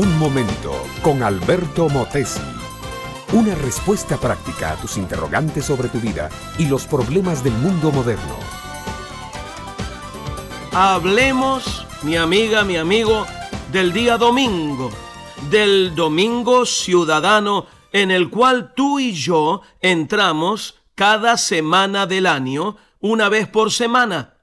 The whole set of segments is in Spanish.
Un momento con Alberto Motesi. Una respuesta práctica a tus interrogantes sobre tu vida y los problemas del mundo moderno. Hablemos, mi amiga, mi amigo, del día domingo, del domingo ciudadano en el cual tú y yo entramos cada semana del año, una vez por semana.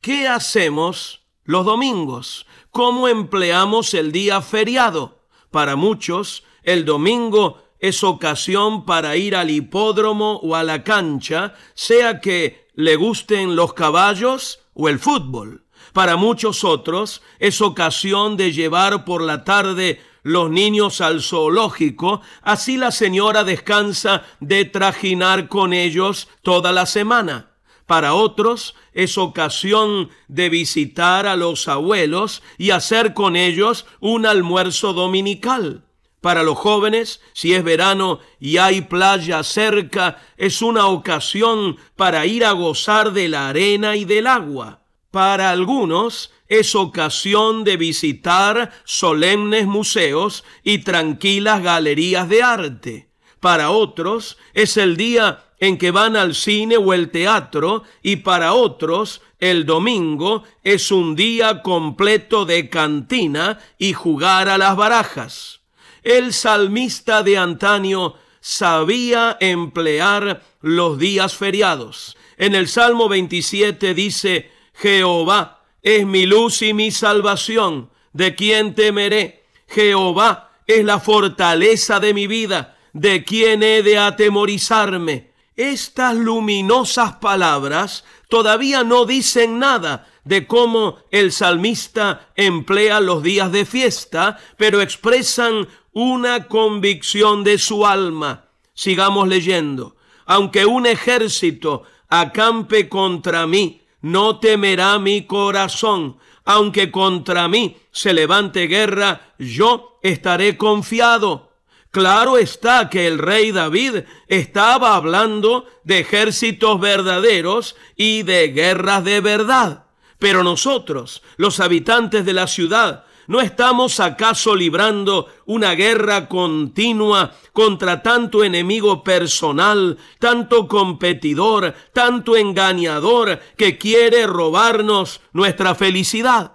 ¿Qué hacemos los domingos? ¿Cómo empleamos el día feriado? Para muchos, el domingo es ocasión para ir al hipódromo o a la cancha, sea que le gusten los caballos o el fútbol. Para muchos otros es ocasión de llevar por la tarde los niños al zoológico, así la señora descansa de trajinar con ellos toda la semana. Para otros es ocasión de visitar a los abuelos y hacer con ellos un almuerzo dominical. Para los jóvenes, si es verano y hay playa cerca, es una ocasión para ir a gozar de la arena y del agua. Para algunos es ocasión de visitar solemnes museos y tranquilas galerías de arte. Para otros es el día en que van al cine o el teatro y para otros el domingo es un día completo de cantina y jugar a las barajas. El salmista de antaño sabía emplear los días feriados. En el Salmo 27 dice, Jehová es mi luz y mi salvación. ¿De quién temeré? Jehová es la fortaleza de mi vida. ¿De quién he de atemorizarme? Estas luminosas palabras todavía no dicen nada de cómo el salmista emplea los días de fiesta, pero expresan una convicción de su alma. Sigamos leyendo. Aunque un ejército acampe contra mí, no temerá mi corazón. Aunque contra mí se levante guerra, yo estaré confiado. Claro está que el rey David estaba hablando de ejércitos verdaderos y de guerras de verdad. Pero nosotros, los habitantes de la ciudad, ¿No estamos acaso librando una guerra continua contra tanto enemigo personal, tanto competidor, tanto engañador que quiere robarnos nuestra felicidad?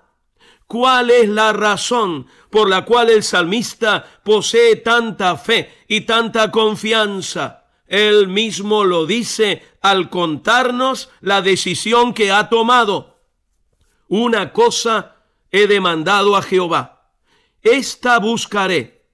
¿Cuál es la razón por la cual el salmista posee tanta fe y tanta confianza? Él mismo lo dice al contarnos la decisión que ha tomado. Una cosa he demandado a Jehová. Esta buscaré,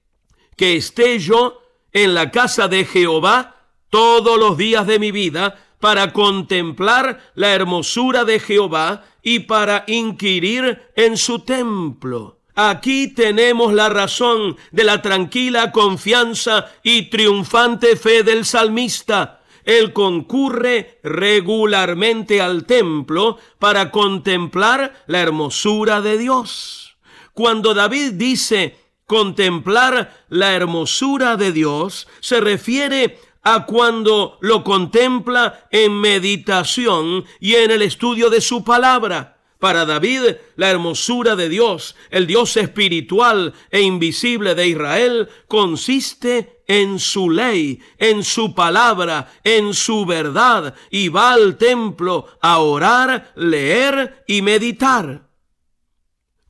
que esté yo en la casa de Jehová todos los días de mi vida para contemplar la hermosura de Jehová y para inquirir en su templo. Aquí tenemos la razón de la tranquila confianza y triunfante fe del salmista él concurre regularmente al templo para contemplar la hermosura de Dios. Cuando David dice contemplar la hermosura de Dios, se refiere a cuando lo contempla en meditación y en el estudio de su palabra. Para David, la hermosura de Dios, el Dios espiritual e invisible de Israel, consiste en su ley, en su palabra, en su verdad, y va al templo a orar, leer y meditar.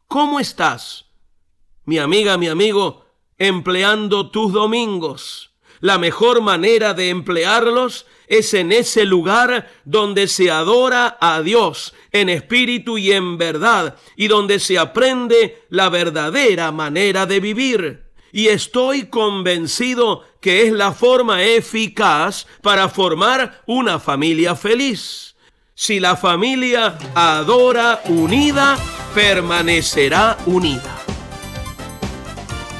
¿Cómo estás, mi amiga, mi amigo, empleando tus domingos? La mejor manera de emplearlos es en ese lugar donde se adora a Dios en espíritu y en verdad y donde se aprende la verdadera manera de vivir. Y estoy convencido que es la forma eficaz para formar una familia feliz. Si la familia adora unida, permanecerá unida.